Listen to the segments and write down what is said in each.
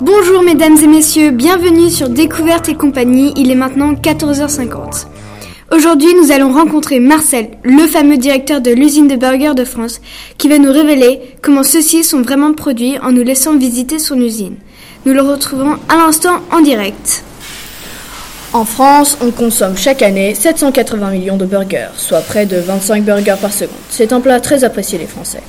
Bonjour mesdames et messieurs, bienvenue sur Découverte et compagnie, il est maintenant 14h50. Aujourd'hui nous allons rencontrer Marcel, le fameux directeur de l'usine de burgers de France, qui va nous révéler comment ceux-ci sont vraiment produits en nous laissant visiter son usine. Nous le retrouvons à l'instant en direct. En France, on consomme chaque année 780 millions de burgers, soit près de 25 burgers par seconde. C'est un plat très apprécié des Français.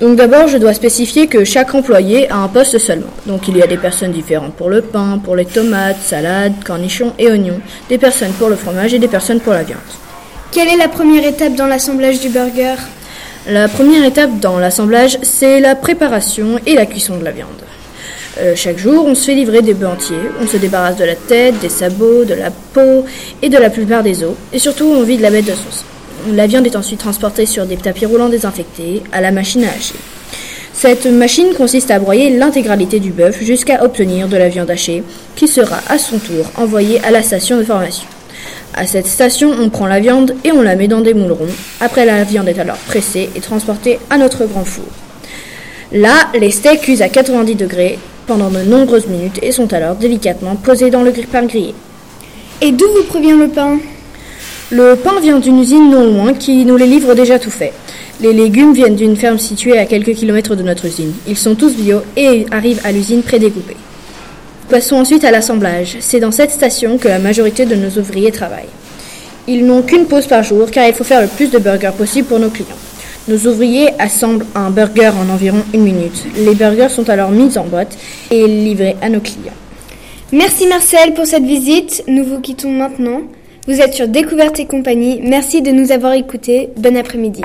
Donc d'abord, je dois spécifier que chaque employé a un poste seulement. Donc il y a des personnes différentes pour le pain, pour les tomates, salades, cornichons et oignons, des personnes pour le fromage et des personnes pour la viande. Quelle est la première étape dans l'assemblage du burger? La première étape dans l'assemblage, c'est la préparation et la cuisson de la viande. Euh, chaque jour, on se fait livrer des bœufs entiers, on se débarrasse de la tête, des sabots, de la peau et de la plupart des os, et surtout on vide la bête de sauce. La viande est ensuite transportée sur des tapis roulants désinfectés à la machine à hacher. Cette machine consiste à broyer l'intégralité du bœuf jusqu'à obtenir de la viande hachée qui sera à son tour envoyée à la station de formation. À cette station, on prend la viande et on la met dans des moules ronds. Après, la viande est alors pressée et transportée à notre grand four. Là, les steaks cuisent à 90 degrés pendant de nombreuses minutes et sont alors délicatement posés dans le pain grillé. Et d'où vous provient le pain? Le pain vient d'une usine non loin qui nous les livre déjà tout fait. Les légumes viennent d'une ferme située à quelques kilomètres de notre usine. Ils sont tous bio et arrivent à l'usine prédécoupée. Passons ensuite à l'assemblage. C'est dans cette station que la majorité de nos ouvriers travaillent. Ils n'ont qu'une pause par jour car il faut faire le plus de burgers possible pour nos clients. Nos ouvriers assemblent un burger en environ une minute. Les burgers sont alors mis en boîte et livrés à nos clients. Merci Marcel pour cette visite. Nous vous quittons maintenant. Vous êtes sur Découverte et compagnie. Merci de nous avoir écoutés. Bon après-midi.